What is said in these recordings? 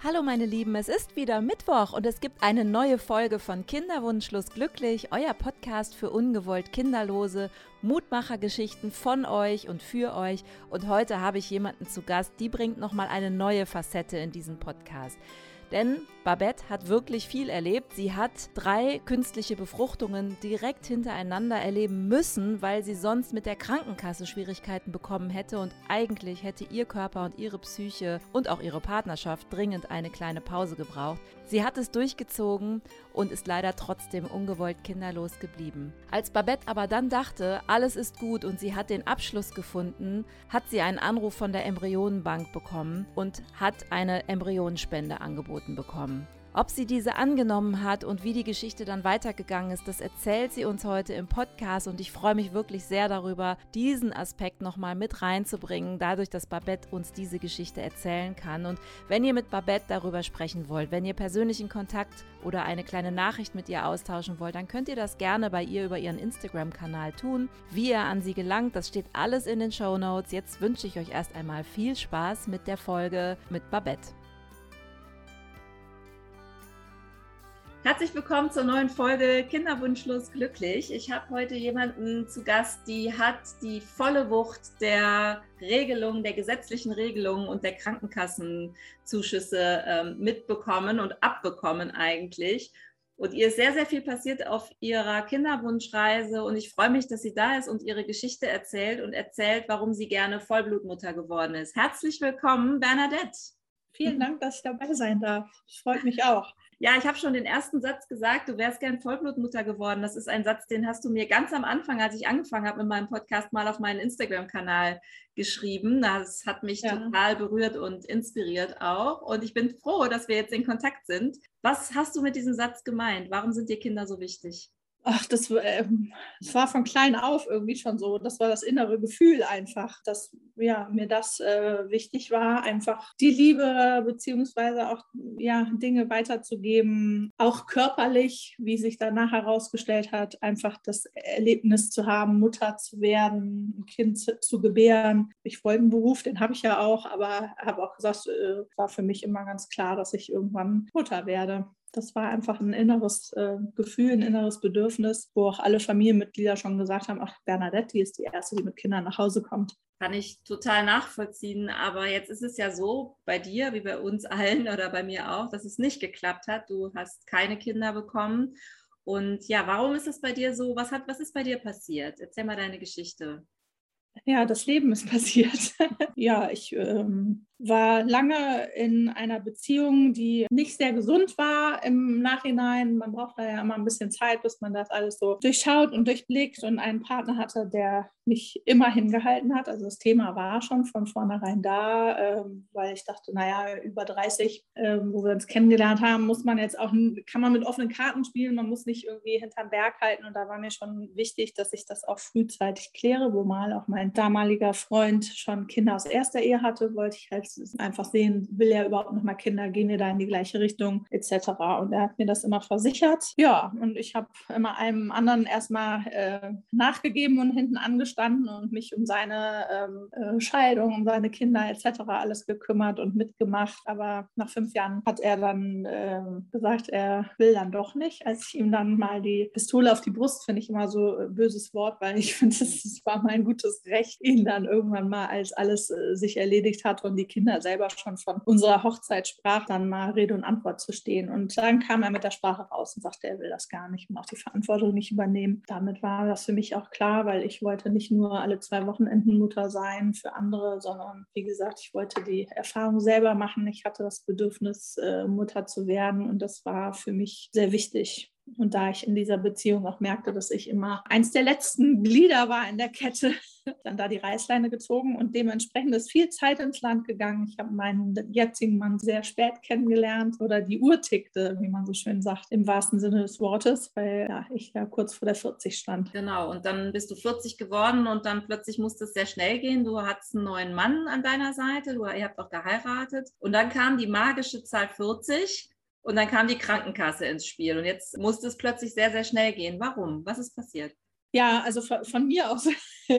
Hallo meine Lieben, es ist wieder Mittwoch und es gibt eine neue Folge von Kinderwunschlos glücklich, euer Podcast für ungewollt Kinderlose, Mutmachergeschichten von euch und für euch. Und heute habe ich jemanden zu Gast, die bringt nochmal eine neue Facette in diesen Podcast. Denn Babette hat wirklich viel erlebt. Sie hat drei künstliche Befruchtungen direkt hintereinander erleben müssen, weil sie sonst mit der Krankenkasse Schwierigkeiten bekommen hätte und eigentlich hätte ihr Körper und ihre Psyche und auch ihre Partnerschaft dringend eine kleine Pause gebraucht. Sie hat es durchgezogen und ist leider trotzdem ungewollt kinderlos geblieben. Als Babette aber dann dachte, alles ist gut und sie hat den Abschluss gefunden, hat sie einen Anruf von der Embryonenbank bekommen und hat eine Embryonenspende angeboten bekommen. Ob sie diese angenommen hat und wie die Geschichte dann weitergegangen ist, das erzählt sie uns heute im Podcast und ich freue mich wirklich sehr darüber, diesen Aspekt nochmal mit reinzubringen, dadurch, dass Babette uns diese Geschichte erzählen kann. Und wenn ihr mit Babette darüber sprechen wollt, wenn ihr persönlichen Kontakt oder eine kleine Nachricht mit ihr austauschen wollt, dann könnt ihr das gerne bei ihr über ihren Instagram-Kanal tun. Wie ihr an sie gelangt, das steht alles in den Show Notes. Jetzt wünsche ich euch erst einmal viel Spaß mit der Folge mit Babette. Herzlich willkommen zur neuen Folge Kinderwunschlos glücklich. Ich habe heute jemanden zu Gast, die hat die volle Wucht der Regelungen, der gesetzlichen Regelungen und der Krankenkassenzuschüsse ähm, mitbekommen und abbekommen eigentlich. Und ihr ist sehr, sehr viel passiert auf ihrer Kinderwunschreise und ich freue mich, dass sie da ist und ihre Geschichte erzählt und erzählt, warum sie gerne Vollblutmutter geworden ist. Herzlich willkommen, Bernadette. Vielen Dank, dass ich dabei sein darf. Ich freue mich auch. Ja, ich habe schon den ersten Satz gesagt, du wärst gern Vollblutmutter geworden. Das ist ein Satz, den hast du mir ganz am Anfang, als ich angefangen habe mit meinem Podcast, mal auf meinen Instagram-Kanal geschrieben. Das hat mich ja. total berührt und inspiriert auch. Und ich bin froh, dass wir jetzt in Kontakt sind. Was hast du mit diesem Satz gemeint? Warum sind dir Kinder so wichtig? Ach, das, äh, das, war von klein auf irgendwie schon so. Das war das innere Gefühl einfach, dass ja, mir das äh, wichtig war, einfach die Liebe beziehungsweise auch ja, Dinge weiterzugeben, auch körperlich, wie sich danach herausgestellt hat, einfach das Erlebnis zu haben, Mutter zu werden, ein Kind zu, zu gebären. Ich wollte einen Beruf, den habe ich ja auch, aber habe auch gesagt, äh, war für mich immer ganz klar, dass ich irgendwann Mutter werde. Das war einfach ein inneres äh, Gefühl, ein inneres Bedürfnis, wo auch alle Familienmitglieder schon gesagt haben, ach, Bernadette, die ist die Erste, die mit Kindern nach Hause kommt. Kann ich total nachvollziehen. Aber jetzt ist es ja so bei dir, wie bei uns allen oder bei mir auch, dass es nicht geklappt hat. Du hast keine Kinder bekommen. Und ja, warum ist es bei dir so? Was, hat, was ist bei dir passiert? Erzähl mal deine Geschichte. Ja, das Leben ist passiert. ja, ich ähm, war lange in einer Beziehung, die nicht sehr gesund war im Nachhinein. Man braucht da ja immer ein bisschen Zeit, bis man das alles so durchschaut und durchblickt und einen Partner hatte, der mich immer hingehalten hat. Also das Thema war schon von vornherein da, ähm, weil ich dachte, naja, über 30, ähm, wo wir uns kennengelernt haben, muss man jetzt auch, kann man mit offenen Karten spielen, man muss nicht irgendwie hinterm Berg halten. Und da war mir schon wichtig, dass ich das auch frühzeitig kläre, wo mal auch mein damaliger Freund schon Kinder aus erster Ehe hatte, wollte ich halt einfach sehen, will er überhaupt noch mal Kinder, gehen wir da in die gleiche Richtung etc. Und er hat mir das immer versichert. Ja, und ich habe immer einem anderen erstmal äh, nachgegeben und hinten angestanden und mich um seine ähm, äh, Scheidung, um seine Kinder etc. alles gekümmert und mitgemacht. Aber nach fünf Jahren hat er dann äh, gesagt, er will dann doch nicht. Als ich ihm dann mal die Pistole auf die Brust, finde ich immer so ein böses Wort, weil ich finde, es war mein gutes Recht, ihn dann irgendwann mal, als alles äh, sich erledigt hat und die Kinder selber schon von unserer Hochzeit sprach, dann mal Rede und Antwort zu stehen. Und dann kam er mit der Sprache raus und sagte, er will das gar nicht und auch die Verantwortung nicht übernehmen. Damit war das für mich auch klar, weil ich wollte nicht nur alle zwei Wochenenden Mutter sein für andere, sondern wie gesagt, ich wollte die Erfahrung selber machen. Ich hatte das Bedürfnis, äh, Mutter zu werden und das war für mich sehr wichtig. Und da ich in dieser Beziehung auch merkte, dass ich immer eins der letzten Glieder war in der Kette, dann da die Reißleine gezogen und dementsprechend ist viel Zeit ins Land gegangen. Ich habe meinen jetzigen Mann sehr spät kennengelernt oder die Uhr tickte, wie man so schön sagt, im wahrsten Sinne des Wortes, weil ja, ich ja kurz vor der 40 stand. Genau, und dann bist du 40 geworden und dann plötzlich musste es sehr schnell gehen. Du hattest einen neuen Mann an deiner Seite, du, ihr habt auch geheiratet und dann kam die magische Zahl 40 und dann kam die Krankenkasse ins Spiel und jetzt musste es plötzlich sehr, sehr schnell gehen. Warum? Was ist passiert? Ja, also von, mir aus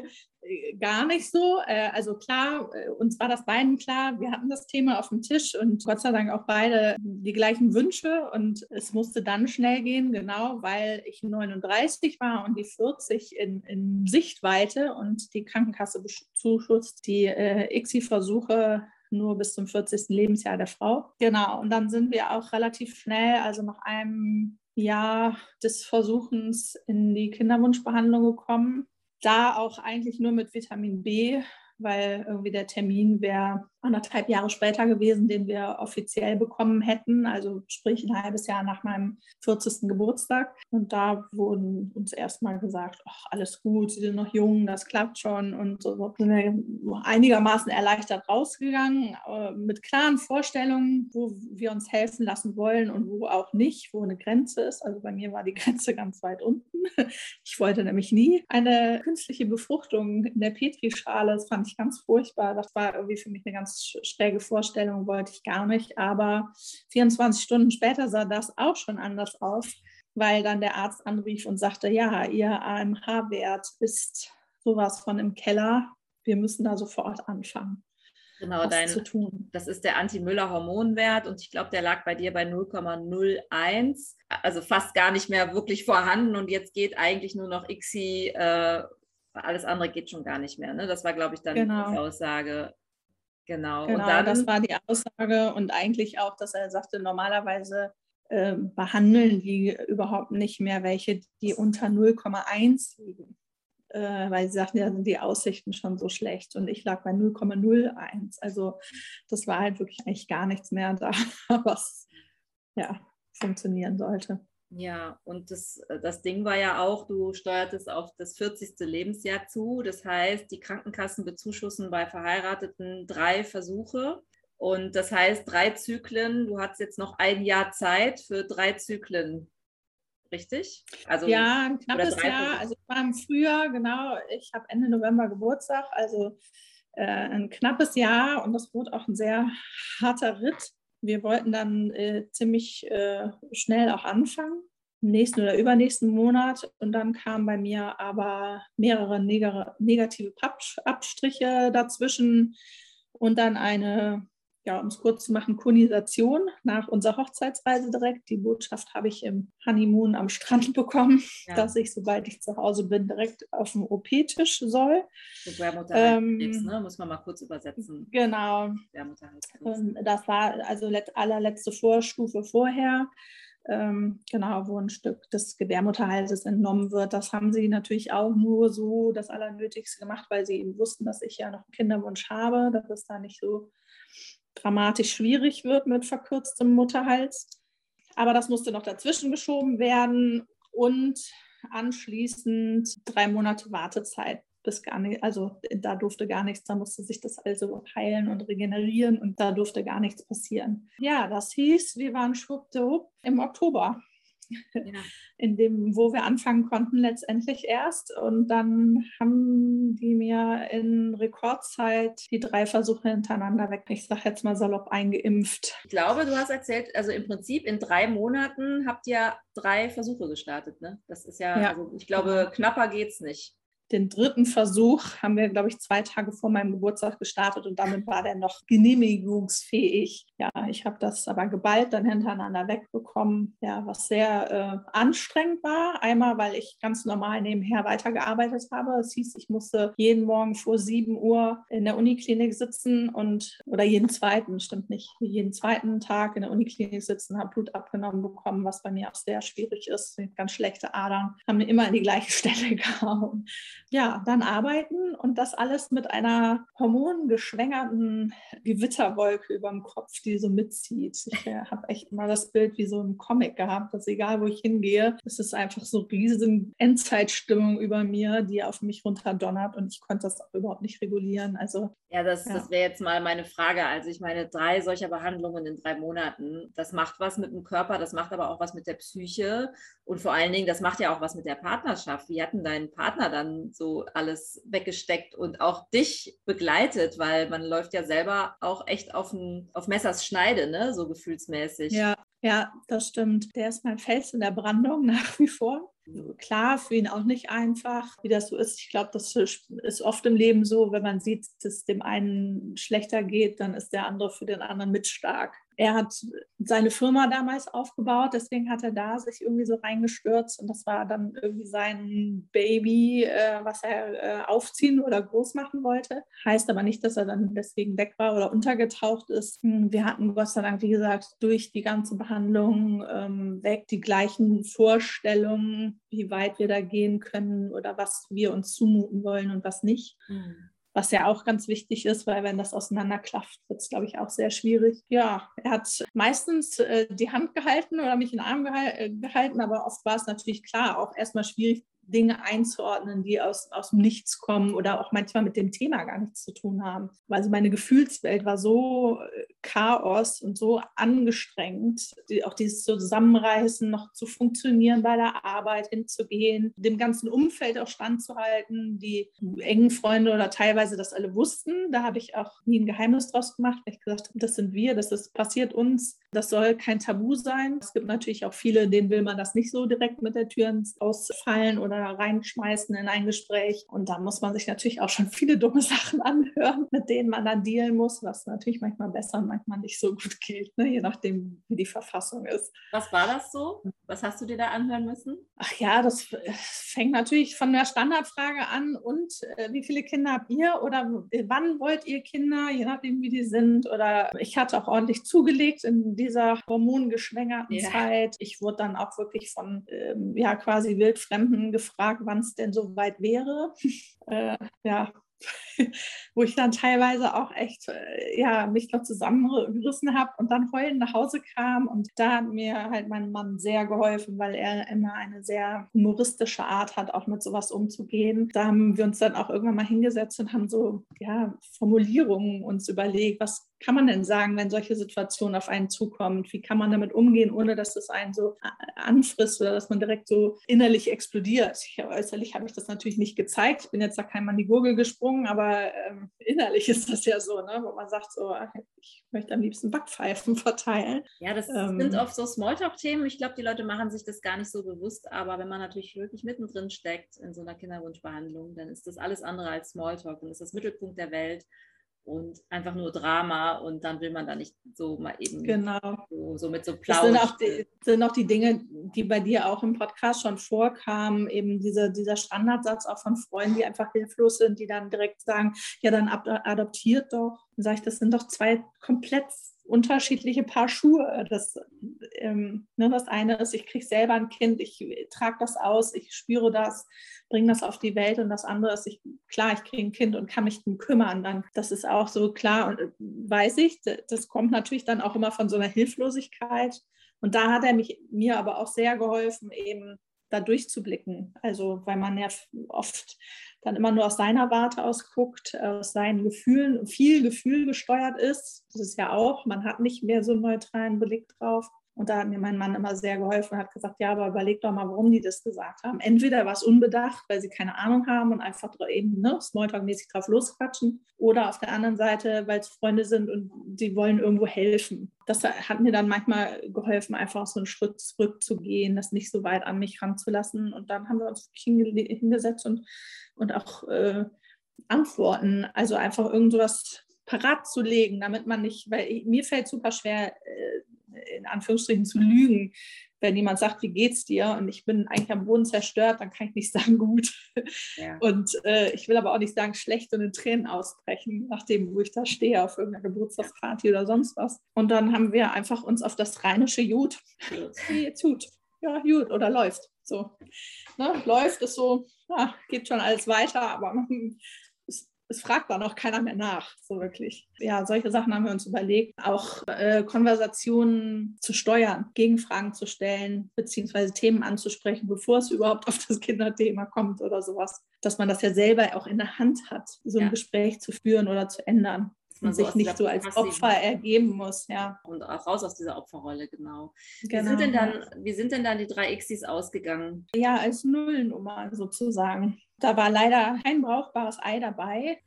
gar nicht so. Äh, also klar, äh, uns war das beiden klar, wir hatten das Thema auf dem Tisch und Gott sei Dank auch beide die gleichen Wünsche und es musste dann schnell gehen, genau, weil ich 39 war und die 40 in, in Sichtweite und die Krankenkasse bezuschusst die äh, ICSI-Versuche nur bis zum 40. Lebensjahr der Frau. Genau, und dann sind wir auch relativ schnell, also nach einem Jahr des Versuchens in die Kinderwunschbehandlung gekommen da auch eigentlich nur mit Vitamin B, weil irgendwie der Termin wäre anderthalb Jahre später gewesen, den wir offiziell bekommen hätten, also sprich ein halbes Jahr nach meinem 40. Geburtstag. Und da wurden uns erstmal gesagt, ach, alles gut, Sie sind noch jung, das klappt schon. Und so sind wir einigermaßen erleichtert rausgegangen, mit klaren Vorstellungen, wo wir uns helfen lassen wollen und wo auch nicht, wo eine Grenze ist. Also bei mir war die Grenze ganz weit unten. Ich wollte nämlich nie eine künstliche Befruchtung in der Petrischale. Das fand ich ganz furchtbar. Das war irgendwie für mich eine ganz ganz schräge Vorstellung, wollte ich gar nicht. Aber 24 Stunden später sah das auch schon anders aus, weil dann der Arzt anrief und sagte, ja, Ihr AMH-Wert ist sowas von im Keller. Wir müssen da sofort anfangen. Genau, dein, zu tun. das ist der Anti-Müller-Hormonwert und ich glaube, der lag bei dir bei 0,01, also fast gar nicht mehr wirklich vorhanden und jetzt geht eigentlich nur noch ICSI, äh, alles andere geht schon gar nicht mehr. Ne? Das war, glaube ich, dann genau. die Aussage. Genau. Genau, dann, das war die Aussage und eigentlich auch, dass er sagte, normalerweise äh, behandeln die überhaupt nicht mehr welche, die unter 0,1 liegen. Äh, weil sie sagten, ja, sind die Aussichten schon so schlecht. Und ich lag bei 0,01. Also das war halt wirklich eigentlich gar nichts mehr da, was ja, funktionieren sollte. Ja, und das, äh, das Ding war ja auch, du steuertest auf das 40. Lebensjahr zu. Das heißt, die Krankenkassen bezuschussen bei Verheirateten drei Versuche. Und das heißt, drei Zyklen, du hast jetzt noch ein Jahr Zeit für drei Zyklen. Richtig? Also, ja, ein knappes Jahr. Also ich war im Frühjahr, genau. Ich habe Ende November Geburtstag, also äh, ein knappes Jahr und das wurde auch ein sehr harter Ritt wir wollten dann äh, ziemlich äh, schnell auch anfangen, im nächsten oder übernächsten Monat. Und dann kamen bei mir aber mehrere neg negative Abstriche dazwischen und dann eine ja, um es kurz zu machen, Konisation nach unserer Hochzeitsreise direkt. Die Botschaft habe ich im Honeymoon am Strand bekommen, ja. dass ich, sobald ich zu Hause bin, direkt auf dem OP-Tisch soll. Ähm, ne? muss man mal kurz übersetzen. Genau. Ähm, das war also allerletzte Vorstufe vorher. Ähm, genau, wo ein Stück des Gebärmutterhalses entnommen wird. Das haben sie natürlich auch nur so das Allernötigste gemacht, weil sie eben wussten, dass ich ja noch einen Kinderwunsch habe, dass es da nicht so dramatisch schwierig wird mit verkürztem Mutterhals. Aber das musste noch dazwischen geschoben werden und anschließend drei Monate Wartezeit bis gar nicht, also da durfte gar nichts, da musste sich das also heilen und regenerieren und da durfte gar nichts passieren. Ja, das hieß, wir waren schwuppdiwupp im Oktober ja. in dem, wo wir anfangen konnten, letztendlich erst. Und dann haben die mir in Rekordzeit die drei Versuche hintereinander weg, ich sage jetzt mal salopp, eingeimpft. Ich glaube, du hast erzählt, also im Prinzip in drei Monaten habt ihr drei Versuche gestartet. Ne? Das ist ja, ja. Also ich glaube, knapper geht es nicht den dritten Versuch haben wir, glaube ich, zwei Tage vor meinem Geburtstag gestartet und damit war der noch genehmigungsfähig. Ja, ich habe das aber geballt dann hintereinander wegbekommen, ja, was sehr äh, anstrengend war. Einmal, weil ich ganz normal nebenher weitergearbeitet habe. Es hieß, ich musste jeden Morgen vor 7 Uhr in der Uniklinik sitzen und, oder jeden zweiten, stimmt nicht, jeden zweiten Tag in der Uniklinik sitzen, habe Blut abgenommen bekommen, was bei mir auch sehr schwierig ist. Ganz schlechte Adern haben mir immer an die gleiche Stelle gehauen ja, dann arbeiten und das alles mit einer hormongeschwängerten Gewitterwolke über dem Kopf, die so mitzieht. Ich äh, habe echt mal das Bild wie so ein Comic gehabt, dass egal wo ich hingehe, es ist einfach so riesen Endzeitstimmung über mir, die auf mich runterdonnert und ich konnte das auch überhaupt nicht regulieren. Also ja, das, ja. das wäre jetzt mal meine Frage. Also ich meine, drei solcher Behandlungen in drei Monaten, das macht was mit dem Körper, das macht aber auch was mit der Psyche und vor allen Dingen, das macht ja auch was mit der Partnerschaft. Wie hat denn dein Partner dann so alles weggesteckt und auch dich begleitet, weil man läuft ja selber auch echt auf, ein, auf Messers Schneide, ne? so gefühlsmäßig. Ja, ja, das stimmt. Der ist mein Fels in der Brandung nach wie vor. klar, für ihn auch nicht einfach, wie das so ist. Ich glaube, das ist oft im Leben so, wenn man sieht, dass es dem einen schlechter geht, dann ist der andere für den anderen mit stark er hat seine Firma damals aufgebaut, deswegen hat er da sich irgendwie so reingestürzt und das war dann irgendwie sein Baby, äh, was er äh, aufziehen oder groß machen wollte. Heißt aber nicht, dass er dann deswegen weg war oder untergetaucht ist. Hm, wir hatten Gott sei Dank, wie gesagt, durch die ganze Behandlung ähm, weg die gleichen Vorstellungen, wie weit wir da gehen können oder was wir uns zumuten wollen und was nicht. Mhm was ja auch ganz wichtig ist, weil wenn das auseinanderklafft, wird es, glaube ich, auch sehr schwierig. Ja, er hat meistens äh, die Hand gehalten oder mich in den Arm äh, gehalten, aber oft war es natürlich klar, auch erstmal schwierig, Dinge einzuordnen, die aus, aus dem Nichts kommen oder auch manchmal mit dem Thema gar nichts zu tun haben. Also meine Gefühlswelt war so äh, Chaos und so angestrengt, auch dieses Zusammenreißen, noch zu funktionieren bei der Arbeit, hinzugehen, dem ganzen Umfeld auch standzuhalten, die engen Freunde oder teilweise das alle wussten. Da habe ich auch nie ein Geheimnis draus gemacht, weil ich gesagt habe, das sind wir, das ist passiert uns, das soll kein Tabu sein. Es gibt natürlich auch viele, denen will man das nicht so direkt mit der Tür ausfallen oder reinschmeißen in ein Gespräch. Und da muss man sich natürlich auch schon viele dumme Sachen anhören, mit denen man dann dealen muss, was natürlich manchmal besser und manchmal nicht so gut geht, ne? je nachdem, wie die Verfassung ist. Was war das so? Was hast du dir da anhören müssen? Ach ja, das fängt natürlich von der Standardfrage an und äh, wie viele Kinder habt ihr oder wann wollt ihr Kinder, je nachdem, wie die sind. Oder ich hatte auch ordentlich zugelegt in dieser hormongeschwängerten yeah. Zeit. Ich wurde dann auch wirklich von ähm, ja quasi wildfremden gefragt, wann es denn so weit wäre. äh, ja, wo ich dann teilweise auch echt äh, ja, mich noch zusammengerissen habe und dann heulend nach Hause kam. Und da hat mir halt mein Mann sehr geholfen, weil er immer eine sehr humoristische Art hat, auch mit sowas umzugehen. Da haben wir uns dann auch irgendwann mal hingesetzt und haben so ja, Formulierungen uns überlegt, was kann man denn sagen, wenn solche Situationen auf einen zukommen? Wie kann man damit umgehen, ohne dass es einen so anfrisst oder dass man direkt so innerlich explodiert? Ich, äußerlich habe ich das natürlich nicht gezeigt. Ich bin jetzt da kein Mann die Gurgel gesprungen, aber ähm, innerlich ist das ja so, ne? wo man sagt so, ich möchte am liebsten Backpfeifen verteilen. Ja, das ähm, sind oft so Smalltalk-Themen. Ich glaube, die Leute machen sich das gar nicht so bewusst, aber wenn man natürlich wirklich mittendrin steckt in so einer Kinderwunschbehandlung, dann ist das alles andere als Smalltalk und ist das Mittelpunkt der Welt und einfach nur Drama und dann will man da nicht so mal eben genau. so, so mit so Plausch. Das sind auch, die, sind auch die Dinge, die bei dir auch im Podcast schon vorkamen, eben diese, dieser Standardsatz auch von Freunden, die einfach hilflos sind, die dann direkt sagen, ja, dann adoptiert doch. Dann sage ich, das sind doch zwei komplett unterschiedliche Paar Schuhe. Das, ähm, ne, das eine ist, ich kriege selber ein Kind, ich trage das aus, ich spüre das, bringe das auf die Welt und das andere ist, ich, klar, ich kriege ein Kind und kann mich darum kümmern. Dann, das ist auch so klar und äh, weiß ich, das kommt natürlich dann auch immer von so einer Hilflosigkeit. Und da hat er mich, mir aber auch sehr geholfen, eben da durchzublicken. Also, weil man ja oft dann immer nur aus seiner Warte aus guckt, aus seinen Gefühlen, viel Gefühl gesteuert ist. Das ist ja auch, man hat nicht mehr so einen neutralen Blick drauf. Und da hat mir mein Mann immer sehr geholfen und hat gesagt, ja, aber überleg doch mal, warum die das gesagt haben. Entweder war es unbedacht, weil sie keine Ahnung haben und einfach eben ne, Smalltalk-mäßig drauf losquatschen. Oder auf der anderen Seite, weil es Freunde sind und sie wollen irgendwo helfen. Das hat mir dann manchmal geholfen, einfach so einen Schritt zurückzugehen, das nicht so weit an mich ranzulassen. Und dann haben wir uns hingesetzt und, und auch äh, Antworten, also einfach irgendwas parat zu legen, damit man nicht, weil mir fällt super schwer, äh, in Anführungsstrichen zu lügen. Wenn jemand sagt, wie geht's dir? Und ich bin eigentlich am Boden zerstört, dann kann ich nicht sagen, gut. Ja. Und äh, ich will aber auch nicht sagen, schlecht und in Tränen ausbrechen, nachdem, wo ich da stehe, auf irgendeiner Geburtstagsparty oder sonst was. Und dann haben wir einfach uns auf das rheinische Jut, jetzt Jut, ja, Jut oder läuft. So, ne? läuft ist so, ja, geht schon alles weiter, aber es fragt dann auch keiner mehr nach, so wirklich. Ja, solche Sachen haben wir uns überlegt. Auch äh, Konversationen zu steuern, Gegenfragen zu stellen, beziehungsweise Themen anzusprechen, bevor es überhaupt auf das Kinderthema kommt oder sowas. Dass man das ja selber auch in der Hand hat, so ein ja. Gespräch zu führen oder zu ändern. Dass man sich so nicht so als Opfer ergeben muss, ja. Und auch raus aus dieser Opferrolle, genau. genau. Wie, sind denn dann, wie sind denn dann die drei Xis ausgegangen? Ja, als Nullnummer sozusagen. Da war leider kein brauchbares Ei dabei.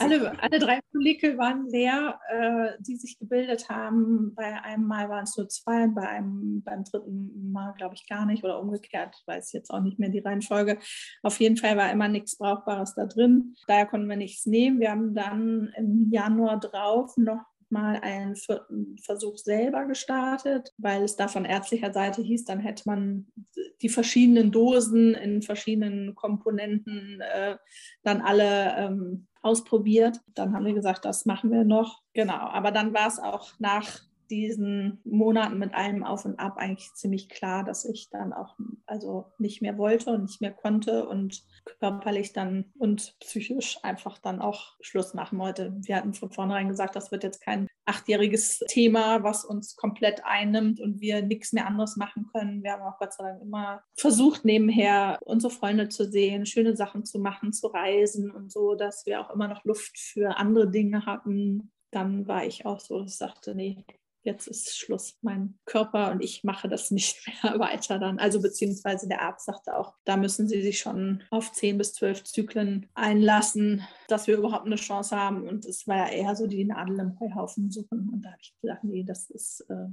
Alle, alle drei Follikel waren leer, äh, die sich gebildet haben. Bei einem Mal waren es nur zwei, bei einem, beim dritten Mal glaube ich gar nicht oder umgekehrt, ich weiß jetzt auch nicht mehr die Reihenfolge. Auf jeden Fall war immer nichts Brauchbares da drin. Daher konnten wir nichts nehmen. Wir haben dann im Januar drauf noch mal einen vierten Versuch selber gestartet, weil es da von ärztlicher Seite hieß, dann hätte man die verschiedenen Dosen in verschiedenen Komponenten äh, dann alle ähm, ausprobiert. Dann haben wir gesagt, das machen wir noch. Genau, aber dann war es auch nach diesen Monaten mit allem Auf und Ab eigentlich ziemlich klar, dass ich dann auch also nicht mehr wollte und nicht mehr konnte und körperlich dann und psychisch einfach dann auch Schluss machen wollte. Wir hatten von vornherein gesagt, das wird jetzt kein achtjähriges Thema, was uns komplett einnimmt und wir nichts mehr anderes machen können. Wir haben auch Gott sei Dank immer versucht, nebenher unsere Freunde zu sehen, schöne Sachen zu machen, zu reisen und so, dass wir auch immer noch Luft für andere Dinge hatten. Dann war ich auch so, dass ich sagte, nee, jetzt ist Schluss. Mein Körper und ich mache das nicht mehr weiter dann. Also beziehungsweise der Arzt sagte auch, da müssen Sie sich schon auf zehn bis zwölf Zyklen einlassen, dass wir überhaupt eine Chance haben. Und es war ja eher so die Nadel im Heuhaufen suchen. Und da habe ich gesagt, nee, das ist äh,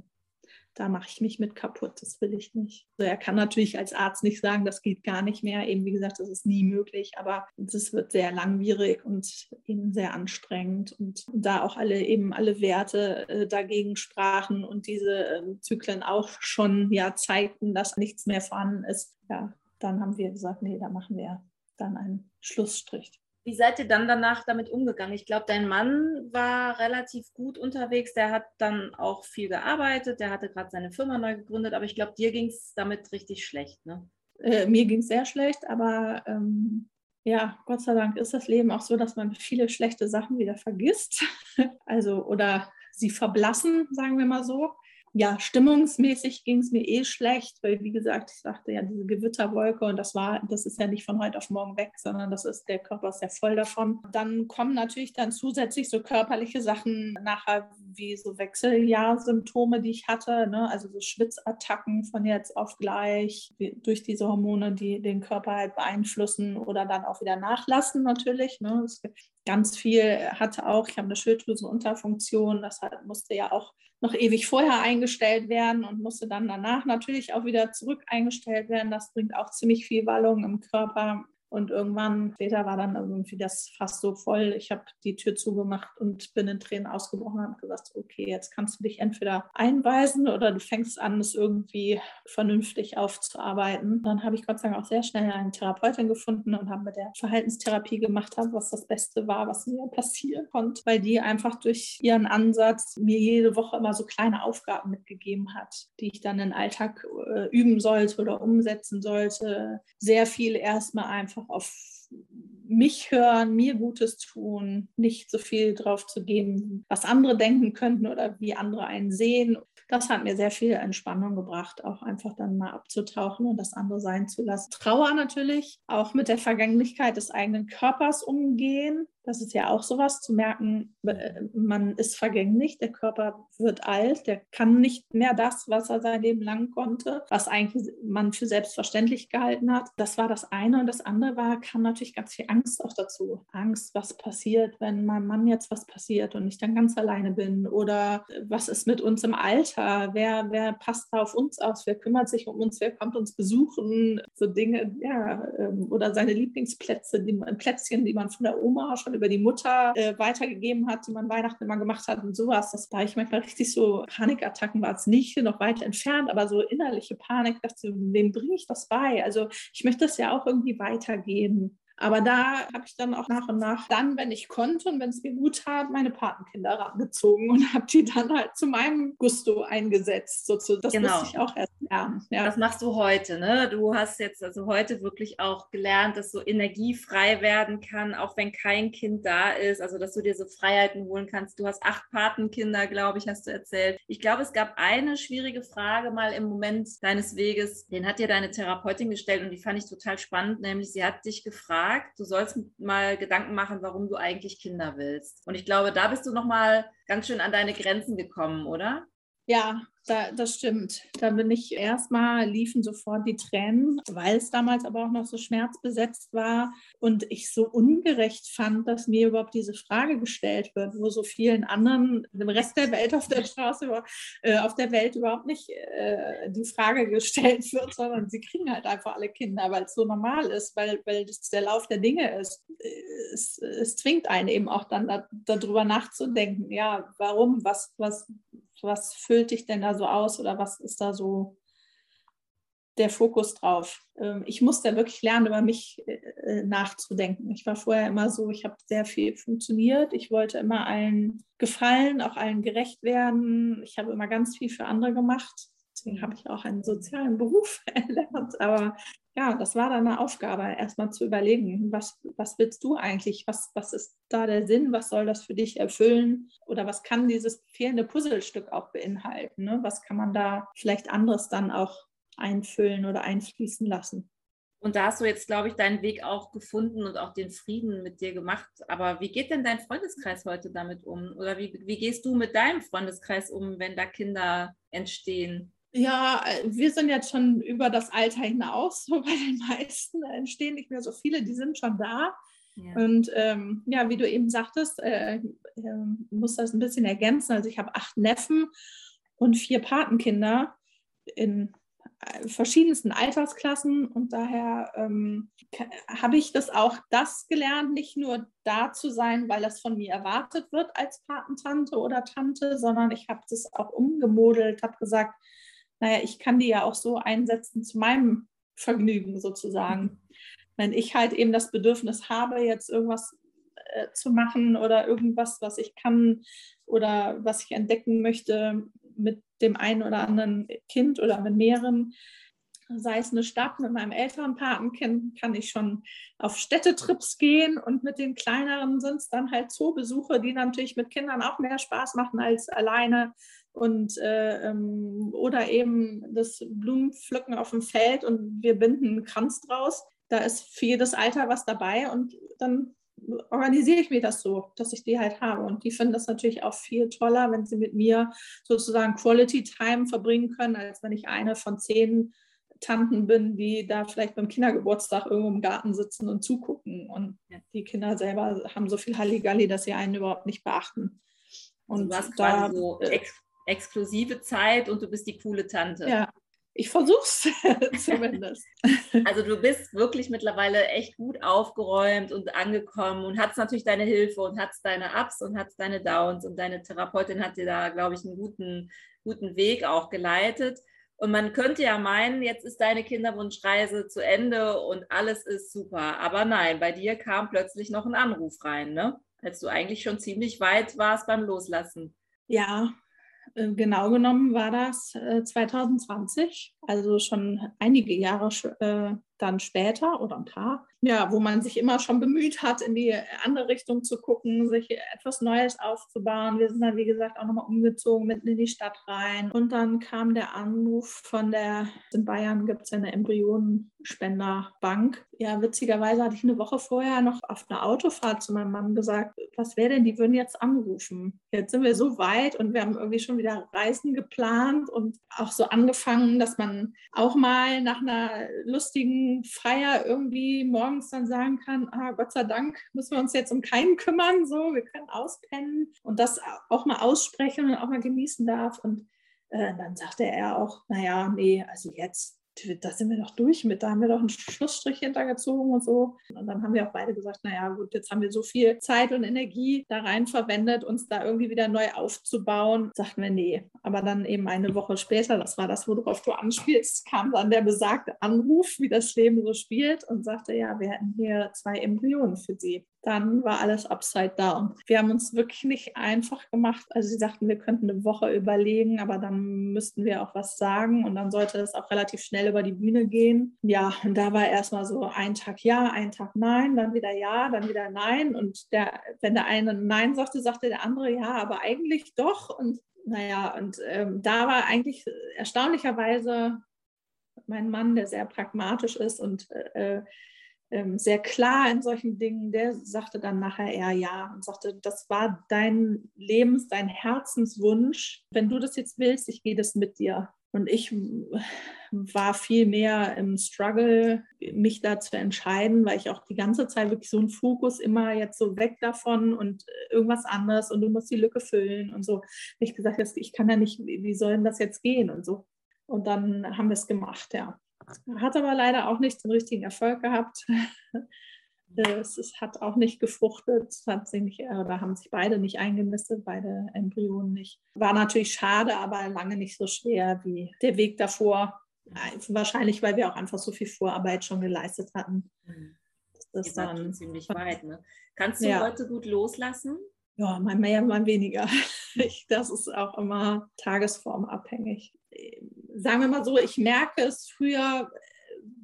da mache ich mich mit kaputt, das will ich nicht. Also er kann natürlich als Arzt nicht sagen, das geht gar nicht mehr. Eben wie gesagt, das ist nie möglich, aber es wird sehr langwierig und eben sehr anstrengend. Und da auch alle eben alle Werte äh, dagegen sprachen und diese äh, Zyklen auch schon ja zeigten, dass nichts mehr vorhanden ist, ja, dann haben wir gesagt, nee, da machen wir dann einen Schlussstrich. Wie seid ihr dann danach damit umgegangen? Ich glaube, dein Mann war relativ gut unterwegs. Der hat dann auch viel gearbeitet. Der hatte gerade seine Firma neu gegründet. Aber ich glaube, dir ging es damit richtig schlecht. Ne? Äh, mir ging es sehr schlecht. Aber ähm, ja, Gott sei Dank ist das Leben auch so, dass man viele schlechte Sachen wieder vergisst. also oder sie verblassen, sagen wir mal so ja, stimmungsmäßig ging es mir eh schlecht, weil wie gesagt, ich sagte ja, diese Gewitterwolke und das war, das ist ja nicht von heute auf morgen weg, sondern das ist, der Körper ist ja voll davon. Dann kommen natürlich dann zusätzlich so körperliche Sachen nachher wie so Wechseljahrsymptome, die ich hatte, ne? also so Schwitzattacken von jetzt auf gleich durch diese Hormone, die den Körper halt beeinflussen oder dann auch wieder nachlassen natürlich. Ne? ganz viel hatte auch, ich habe eine Schilddrüsenunterfunktion, das halt musste ja auch noch ewig vorher eingestellt werden und musste dann danach natürlich auch wieder zurück eingestellt werden. Das bringt auch ziemlich viel Wallung im Körper. Und irgendwann später war dann irgendwie das fast so voll. Ich habe die Tür zugemacht und bin in Tränen ausgebrochen und habe gesagt, okay, jetzt kannst du dich entweder einweisen oder du fängst an, es irgendwie vernünftig aufzuarbeiten. Dann habe ich Gott sei Dank auch sehr schnell eine Therapeutin gefunden und habe mit der Verhaltenstherapie gemacht, habe, was das Beste war, was mir passieren konnte, weil die einfach durch ihren Ansatz mir jede Woche immer so kleine Aufgaben mitgegeben hat, die ich dann im Alltag äh, üben sollte oder umsetzen sollte. Sehr viel erstmal einfach einfach auf mich hören, mir Gutes tun, nicht so viel drauf zu geben, was andere denken könnten oder wie andere einen sehen. Das hat mir sehr viel Entspannung gebracht, auch einfach dann mal abzutauchen und das andere sein zu lassen. Trauer natürlich, auch mit der Vergänglichkeit des eigenen Körpers umgehen. Das ist ja auch sowas zu merken, äh, man ist vergänglich, der Körper wird alt, der kann nicht mehr das, was er sein Leben lang konnte, was eigentlich man für selbstverständlich gehalten hat. Das war das eine. Und das andere war, kam natürlich ganz viel Angst auch dazu. Angst, was passiert, wenn meinem Mann jetzt was passiert und ich dann ganz alleine bin? Oder was ist mit uns im Alter, wer, wer passt da auf uns aus, wer kümmert sich um uns, wer kommt uns besuchen, so Dinge, ja, ähm, oder seine Lieblingsplätze, die, Plätzchen, die man von der Oma schon über die Mutter äh, weitergegeben hat, die man Weihnachten immer gemacht hat und sowas. Das war ich manchmal richtig so, Panikattacken war es nicht, noch weiter entfernt, aber so innerliche Panik, dachte ich, wem bringe ich das bei? Also ich möchte es ja auch irgendwie weitergeben. Aber da habe ich dann auch nach und nach, dann, wenn ich konnte und wenn es mir gut tat, meine Patenkinder rangezogen und habe die dann halt zu meinem Gusto eingesetzt. Sozusagen. Das genau. musste ich auch erst lernen. Ja. Das machst du heute, ne? Du hast jetzt also heute wirklich auch gelernt, dass so energiefrei werden kann, auch wenn kein Kind da ist. Also, dass du dir so Freiheiten holen kannst. Du hast acht Patenkinder, glaube ich, hast du erzählt. Ich glaube, es gab eine schwierige Frage mal im Moment deines Weges. Den hat dir deine Therapeutin gestellt und die fand ich total spannend. Nämlich, sie hat dich gefragt, gefragt, du sollst mal Gedanken machen, warum du eigentlich Kinder willst. Und ich glaube, da bist du noch mal ganz schön an deine Grenzen gekommen, oder? Ja, da, das stimmt. Da bin ich erstmal, liefen sofort die Tränen, weil es damals aber auch noch so schmerzbesetzt war und ich so ungerecht fand, dass mir überhaupt diese Frage gestellt wird, wo so vielen anderen, dem Rest der Welt auf der Straße, äh, auf der Welt überhaupt nicht äh, die Frage gestellt wird, sondern sie kriegen halt einfach alle Kinder, weil es so normal ist, weil, weil das der Lauf der Dinge ist. Es, es zwingt einen eben auch dann da, darüber nachzudenken, ja, warum, was, was, was füllt dich denn da so aus oder was ist da so der Fokus drauf? Ähm, ich musste wirklich lernen, über mich äh, nachzudenken. Ich war vorher immer so, ich habe sehr viel funktioniert. Ich wollte immer allen gefallen, auch allen gerecht werden. Ich habe immer ganz viel für andere gemacht. Deswegen habe ich auch einen sozialen Beruf erlernt. Aber ja, das war dann eine Aufgabe, erstmal zu überlegen, was, was willst du eigentlich? Was, was ist da der Sinn? Was soll das für dich erfüllen? Oder was kann dieses fehlende Puzzlestück auch beinhalten? Ne? Was kann man da vielleicht anderes dann auch einfüllen oder einfließen lassen? Und da hast du jetzt, glaube ich, deinen Weg auch gefunden und auch den Frieden mit dir gemacht. Aber wie geht denn dein Freundeskreis heute damit um? Oder wie, wie gehst du mit deinem Freundeskreis um, wenn da Kinder entstehen? Ja, äh, wir sind jetzt schon über das Alter hinaus. So bei den meisten entstehen nicht mehr so viele, die sind schon da. Ja. Und ähm, ja, wie du eben sagtest, äh, äh, muss das ein bisschen ergänzen. Also ich habe acht Neffen und vier Patenkinder in äh, verschiedensten Altersklassen und daher ähm, habe ich das auch das gelernt, nicht nur da zu sein, weil das von mir erwartet wird als Patentante oder Tante, sondern ich habe das auch umgemodelt, habe gesagt, naja, ich kann die ja auch so einsetzen zu meinem Vergnügen sozusagen. Wenn ich halt eben das Bedürfnis habe, jetzt irgendwas äh, zu machen oder irgendwas, was ich kann oder was ich entdecken möchte mit dem einen oder anderen Kind oder mit mehreren, sei es eine Stadt mit meinem älteren Patenkind, kann ich schon auf Städtetrips gehen und mit den kleineren sind es dann halt Zoobesuche, die natürlich mit Kindern auch mehr Spaß machen als alleine und äh, ähm, oder eben das Blumenpflücken auf dem Feld und wir binden einen Kranz draus. Da ist für jedes Alter was dabei und dann organisiere ich mir das so, dass ich die halt habe. Und die finden das natürlich auch viel toller, wenn sie mit mir sozusagen Quality Time verbringen können, als wenn ich eine von zehn Tanten bin, die da vielleicht beim Kindergeburtstag irgendwo im Garten sitzen und zugucken. Und die Kinder selber haben so viel Halligalli, dass sie einen überhaupt nicht beachten. Und du hast da, quasi so äh, ex exklusive Zeit und du bist die coole Tante. Ja, ich versuche es zumindest. Also du bist wirklich mittlerweile echt gut aufgeräumt und angekommen und hast natürlich deine Hilfe und hast deine Ups und hast deine Downs und deine Therapeutin hat dir da, glaube ich, einen guten, guten Weg auch geleitet. Und man könnte ja meinen, jetzt ist deine Kinderwunschreise zu Ende und alles ist super. Aber nein, bei dir kam plötzlich noch ein Anruf rein, ne? Als du eigentlich schon ziemlich weit warst beim Loslassen. Ja, genau genommen war das 2020, äh, also schon einige Jahre äh, dann später oder ein paar, ja, wo man sich immer schon bemüht hat, in die andere Richtung zu gucken, sich etwas Neues aufzubauen. Wir sind dann, wie gesagt, auch nochmal umgezogen mitten in die Stadt rein. Und dann kam der Anruf von der, in Bayern gibt es eine Embryonenspenderbank. Ja, witzigerweise hatte ich eine Woche vorher noch auf einer Autofahrt zu meinem Mann gesagt, was wäre denn, die würden jetzt anrufen. Jetzt sind wir so weit und wir haben irgendwie schon wieder Reisen geplant und auch so angefangen, dass man auch mal nach einer lustigen Feier irgendwie morgens dann sagen kann, ah, Gott sei Dank müssen wir uns jetzt um keinen kümmern, so, wir können auspennen und das auch mal aussprechen und auch mal genießen darf. Und äh, dann sagte er auch, naja, nee, also jetzt da sind wir doch durch mit, da haben wir doch einen Schlussstrich hintergezogen und so. Und dann haben wir auch beide gesagt, naja gut, jetzt haben wir so viel Zeit und Energie da rein verwendet, uns da irgendwie wieder neu aufzubauen. Sagten wir, nee. Aber dann eben eine Woche später, das war das, worauf du anspielst, kam dann der besagte Anruf, wie das Leben so spielt und sagte, ja, wir hätten hier zwei Embryonen für Sie dann war alles upside down. Wir haben uns wirklich nicht einfach gemacht. Also sie sagten, wir könnten eine Woche überlegen, aber dann müssten wir auch was sagen und dann sollte es auch relativ schnell über die Bühne gehen. Ja, und da war erstmal so ein Tag ja, ein Tag nein, dann wieder ja, dann wieder nein. Und der, wenn der eine nein sagte, sagte der andere ja, aber eigentlich doch. Und naja, und ähm, da war eigentlich erstaunlicherweise mein Mann, der sehr pragmatisch ist und äh, ähm, sehr klar in solchen Dingen, der sagte dann nachher eher ja und sagte, das war dein Lebens, dein Herzenswunsch. Wenn du das jetzt willst, ich gehe das mit dir. Und ich war viel mehr im Struggle, mich da zu entscheiden, weil ich auch die ganze Zeit wirklich so einen Fokus immer jetzt so weg davon und irgendwas anderes und du musst die Lücke füllen und so. Ich gesagt, ich kann ja nicht, wie soll denn das jetzt gehen und so. Und dann haben wir es gemacht, ja. Hat aber leider auch nicht den richtigen Erfolg gehabt. Es, es, hat auch nicht gefruchtet, hat sich nicht, oder haben sich beide nicht eingenistet, beide Embryonen nicht. War natürlich schade, aber lange nicht so schwer wie der Weg davor. Wahrscheinlich, weil wir auch einfach so viel Vorarbeit schon geleistet hatten. Mhm. Das ist dann ziemlich weit. Ne? Kannst du ja. heute gut loslassen? Ja, mal mehr, mal weniger. Ich, das ist auch immer tagesformabhängig sagen wir mal so, ich merke es früher,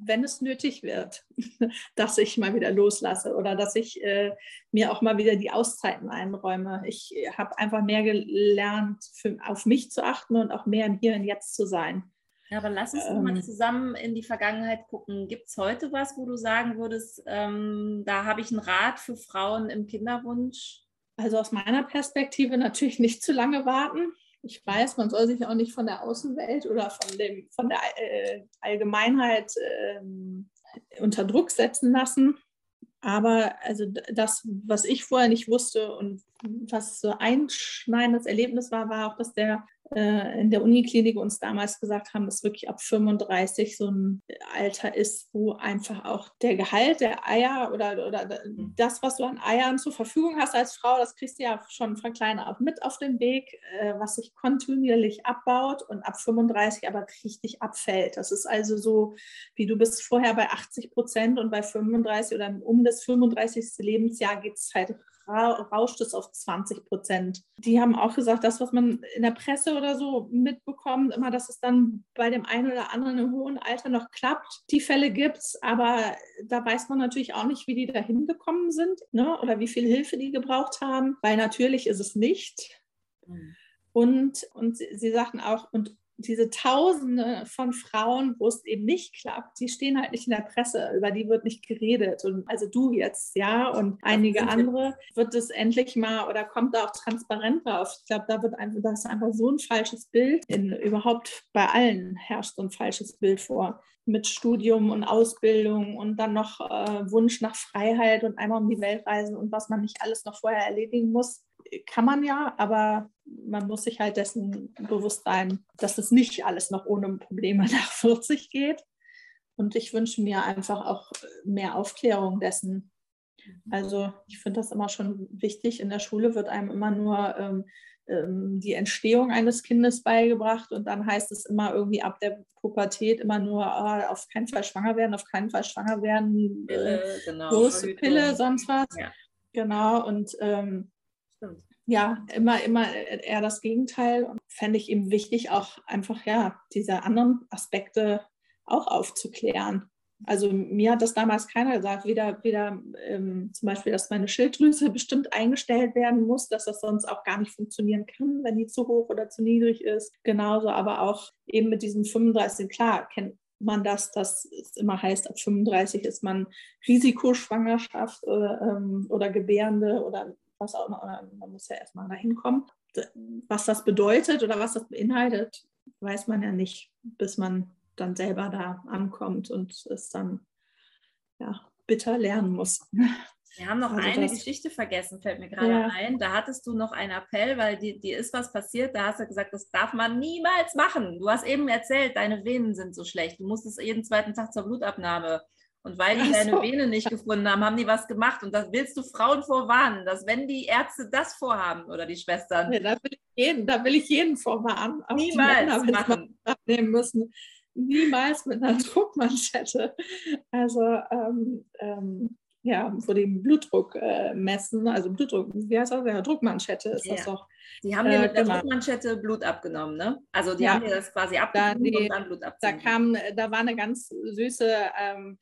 wenn es nötig wird, dass ich mal wieder loslasse oder dass ich äh, mir auch mal wieder die Auszeiten einräume. Ich habe einfach mehr gelernt, für, auf mich zu achten und auch mehr im Hier und Jetzt zu sein. Ja, aber lass uns ähm, mal zusammen in die Vergangenheit gucken. Gibt es heute was, wo du sagen würdest, ähm, da habe ich einen Rat für Frauen im Kinderwunsch? Also aus meiner Perspektive natürlich nicht zu lange warten. Ich weiß, man soll sich auch nicht von der Außenwelt oder von, dem, von der äh, Allgemeinheit äh, unter Druck setzen lassen. Aber also das, was ich vorher nicht wusste und was so ein einschneidendes Erlebnis war, war auch, dass der in der Uniklinik uns damals gesagt haben, dass wirklich ab 35 so ein Alter ist, wo einfach auch der Gehalt der Eier oder, oder das, was du an Eiern zur Verfügung hast als Frau, das kriegst du ja schon von klein auf mit auf den Weg, äh, was sich kontinuierlich abbaut und ab 35 aber richtig abfällt. Das ist also so, wie du bist vorher bei 80 Prozent und bei 35 oder um das 35. Lebensjahr geht es halt rauscht es auf 20 Prozent. Die haben auch gesagt, das, was man in der Presse oder so mitbekommt, immer, dass es dann bei dem einen oder anderen im hohen Alter noch klappt. Die Fälle gibt es, aber da weiß man natürlich auch nicht, wie die da hingekommen sind ne? oder wie viel Hilfe die gebraucht haben, weil natürlich ist es nicht. Mhm. Und, und sie, sie sagten auch, und diese Tausende von Frauen, wo es eben nicht klappt, die stehen halt nicht in der Presse, über die wird nicht geredet. Und also du jetzt, ja, und einige andere, wird es endlich mal oder kommt da auch transparent drauf. Ich glaube, da wird einfach, das ist einfach so ein falsches Bild. In, überhaupt bei allen herrscht so ein falsches Bild vor. Mit Studium und Ausbildung und dann noch äh, Wunsch nach Freiheit und einmal um die Welt reisen und was man nicht alles noch vorher erledigen muss kann man ja, aber man muss sich halt dessen bewusst sein, dass es nicht alles noch ohne Probleme nach 40 geht. Und ich wünsche mir einfach auch mehr Aufklärung dessen. Mhm. Also ich finde das immer schon wichtig. In der Schule wird einem immer nur ähm, ähm, die Entstehung eines Kindes beigebracht und dann heißt es immer irgendwie ab der Pubertät immer nur oh, auf keinen Fall schwanger werden, auf keinen Fall schwanger werden, äh, genau, große Pille, sonst was. Ja. Genau, und ähm, Ja, immer, immer eher das Gegenteil. Und fände ich eben wichtig, auch einfach ja, diese anderen Aspekte auch aufzuklären. Also mir hat das damals keiner gesagt, weder, weder ähm, zum Beispiel, dass meine Schilddrüse bestimmt eingestellt werden muss, dass das sonst auch gar nicht funktionieren kann, wenn die zu hoch oder zu niedrig ist. Genauso aber auch eben mit diesen 35, klar, kennt man das, dass es immer heißt, ab 35 ist man Risikoschwangerschaft oder, ähm, oder Gebärende oder was auch immer, man muss ja erstmal dahin kommen. Was das bedeutet oder was das beinhaltet, weiß man ja nicht, bis man dann selber da ankommt und es dann ja, bitter lernen muss. Wir haben noch also eine das, Geschichte vergessen, fällt mir gerade ja. ein. Da hattest du noch einen Appell, weil dir, dir ist was passiert. Da hast du gesagt, das darf man niemals machen. Du hast eben erzählt, deine Venen sind so schlecht. Du musstest jeden zweiten Tag zur Blutabnahme. Und weil die deine so. Vene nicht gefunden haben, haben die was gemacht. Und das willst du Frauen vorwarnen, dass wenn die Ärzte das vorhaben oder die Schwestern. Ja, da, will ich jeden, da will ich jeden vorwarnen. Niemals Männer, machen. Nehmen müssen. Niemals mit einer Druckmanschette. Also ähm, ähm, ja, wo die Blutdruck äh, messen, also Blutdruck, wie heißt das? Ja, Druckmanschette ist ja. das doch. Die haben dir äh, mit der genau. Druckmanschette Blut abgenommen, ne? Also die ja. haben dir das quasi abgenommen und dann Blut abgenommen. Da kam, da war eine ganz süße ähm,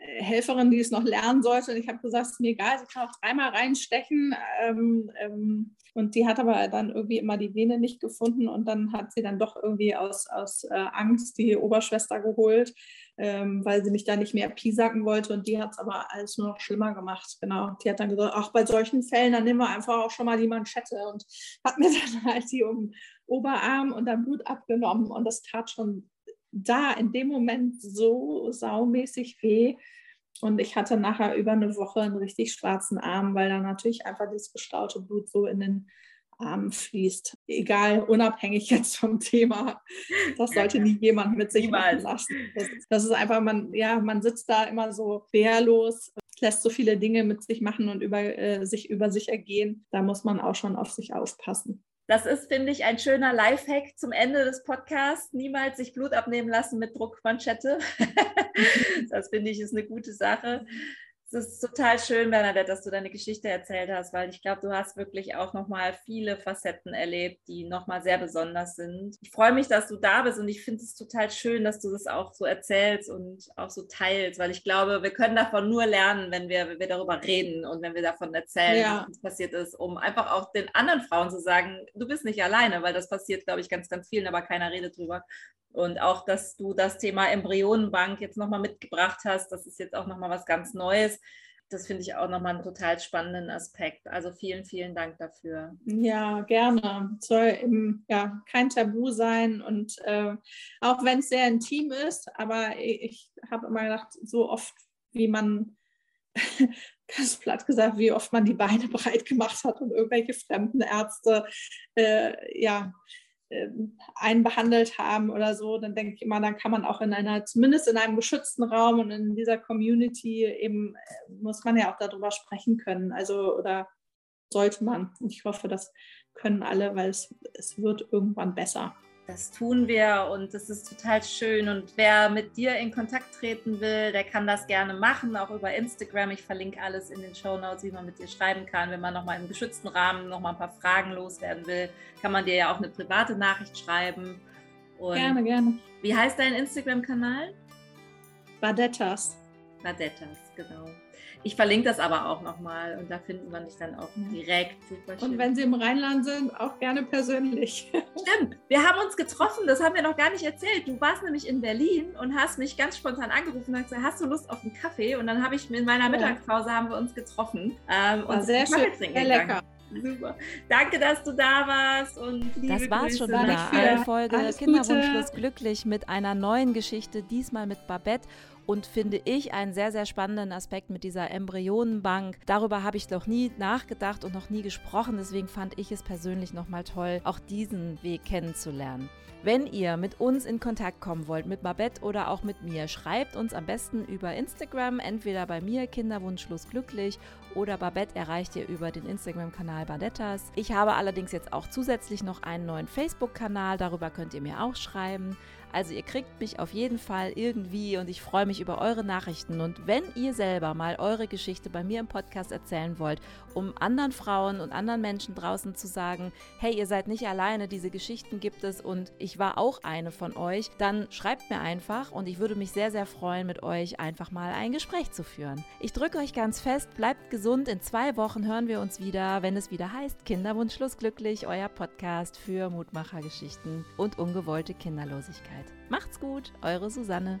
Helferin, die es noch lernen sollte. Und ich habe gesagt, es ist mir egal, sie kann auch dreimal reinstechen. Ähm, ähm, und die hat aber dann irgendwie immer die Vene nicht gefunden und dann hat sie dann doch irgendwie aus, aus äh, Angst die Oberschwester geholt, ähm, weil sie mich da nicht mehr piesacken wollte und die hat es aber alles nur noch schlimmer gemacht. Genau. Die hat dann gesagt, ach, bei solchen Fällen, dann nehmen wir einfach auch schon mal die Manschette und hat mir dann halt die um Oberarm und dann Blut abgenommen und das tat schon da in dem Moment so saumäßig weh. Und ich hatte nachher über eine Woche einen richtig schwarzen Arm, weil da natürlich einfach das gestaute Blut so in den Arm fließt. Egal, unabhängig jetzt vom Thema. Das sollte nie jemand mit sich machen lassen. Das, das, ist einfach, man, ja, man sitzt da immer so wehrlos, lässt so viele Dinge mit sich machen und über, äh, sich über sich ergehen. Da muss man auch schon auf sich aufpassen. Das ist, finde ich, ein schöner Lifehack zum Ende des Podcasts. Niemals sich Blut abnehmen lassen mit Druckmanschette. das finde ich ist eine gute Sache es ist total schön, Bernadette, dass du deine Geschichte erzählt hast, weil ich glaube, du hast wirklich auch nochmal viele Facetten erlebt, die nochmal sehr besonders sind. Ich freue mich, dass du da bist und ich finde es total schön, dass du das auch so erzählst und auch so teilst, weil ich glaube, wir können davon nur lernen, wenn wir, wenn wir darüber reden und wenn wir davon erzählen, ja. was passiert ist, um einfach auch den anderen Frauen zu sagen, du bist nicht alleine, weil das passiert, glaube ich, ganz, ganz vielen, aber keiner redet drüber. Und auch, dass du das Thema Embryonenbank jetzt nochmal mitgebracht hast, das ist jetzt auch nochmal was ganz Neues. Das finde ich auch nochmal einen total spannenden Aspekt. Also vielen, vielen Dank dafür. Ja, gerne. Soll eben ja, kein Tabu sein und äh, auch wenn es sehr intim ist, aber ich, ich habe immer gedacht, so oft, wie man ganz platt gesagt, wie oft man die Beine breit gemacht hat und irgendwelche fremden Ärzte äh, ja, ähm, einbehandelt haben oder so, dann denke ich immer, dann kann man auch in einer, zumindest in einem geschützten Raum und in dieser Community eben, äh, muss man ja auch darüber sprechen können. Also, oder sollte man. Ich hoffe, das können alle, weil es, es wird irgendwann besser. Das tun wir und das ist total schön. Und wer mit dir in Kontakt treten will, der kann das gerne machen, auch über Instagram. Ich verlinke alles in den Show Notes, wie man mit dir schreiben kann. Wenn man nochmal im geschützten Rahmen nochmal ein paar Fragen loswerden will, kann man dir ja auch eine private Nachricht schreiben. Und gerne, gerne. Wie heißt dein Instagram-Kanal? Badettas. Badettas, genau. Ich verlinke das aber auch nochmal und da finden wir dich dann auch direkt. Super schön. Und wenn Sie im Rheinland sind, auch gerne persönlich. Stimmt, wir haben uns getroffen, das haben wir noch gar nicht erzählt. Du warst nämlich in Berlin und hast mich ganz spontan angerufen und gesagt, hast du Lust auf einen Kaffee? Und dann habe ich in meiner Mittagspause haben wir uns getroffen ähm, und sehr schön, sehr lecker. Super. Danke, dass du da warst und liebe Das war's Grüße. schon wieder. Eine Folge Kinderwunschlos glücklich mit einer neuen Geschichte, diesmal mit Babette und finde ich einen sehr, sehr spannenden Aspekt mit dieser Embryonenbank. Darüber habe ich noch nie nachgedacht und noch nie gesprochen. Deswegen fand ich es persönlich nochmal toll, auch diesen Weg kennenzulernen. Wenn ihr mit uns in Kontakt kommen wollt, mit Babette oder auch mit mir, schreibt uns am besten über Instagram, entweder bei mir Kinderwunschlos glücklich oder Babette erreicht ihr über den Instagram-Kanal Badettas. Ich habe allerdings jetzt auch zusätzlich noch einen neuen Facebook-Kanal, darüber könnt ihr mir auch schreiben. Also ihr kriegt mich auf jeden Fall irgendwie und ich freue mich über eure Nachrichten. Und wenn ihr selber mal eure Geschichte bei mir im Podcast erzählen wollt, um anderen Frauen und anderen Menschen draußen zu sagen, hey, ihr seid nicht alleine, diese Geschichten gibt es und ich war auch eine von euch, dann schreibt mir einfach und ich würde mich sehr, sehr freuen, mit euch einfach mal ein Gespräch zu führen. Ich drücke euch ganz fest, bleibt gesund. In zwei Wochen hören wir uns wieder, wenn es wieder heißt Kinderwunschlos glücklich, euer Podcast für Mutmachergeschichten und ungewollte Kinderlosigkeit. Macht's gut, eure Susanne.